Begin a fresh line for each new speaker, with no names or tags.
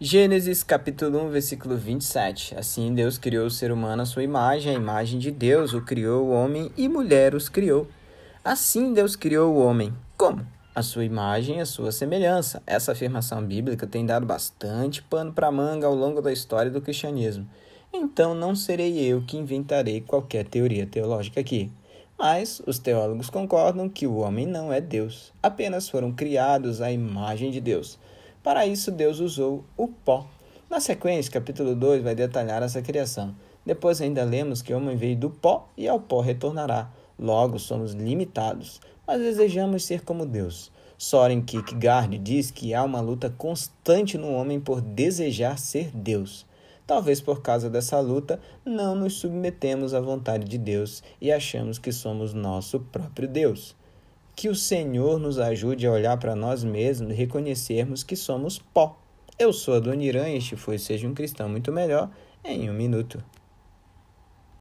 Gênesis capítulo 1, versículo 27. Assim Deus criou o ser humano à sua imagem, a imagem de Deus o criou, o homem e mulher os criou. Assim Deus criou o homem. Como? A sua imagem e a sua semelhança. Essa afirmação bíblica tem dado bastante pano para manga ao longo da história do cristianismo. Então não serei eu que inventarei qualquer teoria teológica aqui. Mas os teólogos concordam que o homem não é Deus, apenas foram criados à imagem de Deus. Para isso, Deus usou o pó. Na sequência, capítulo 2 vai detalhar essa criação. Depois, ainda lemos que o homem veio do pó e ao pó retornará. Logo, somos limitados, mas desejamos ser como Deus. Soren Kierkegaard diz que há uma luta constante no homem por desejar ser Deus. Talvez por causa dessa luta, não nos submetemos à vontade de Deus e achamos que somos nosso próprio Deus. Que o Senhor nos ajude a olhar para nós mesmos e reconhecermos que somos pó. Eu sou a Dona Irã e este foi Seja um Cristão Muito Melhor em um minuto.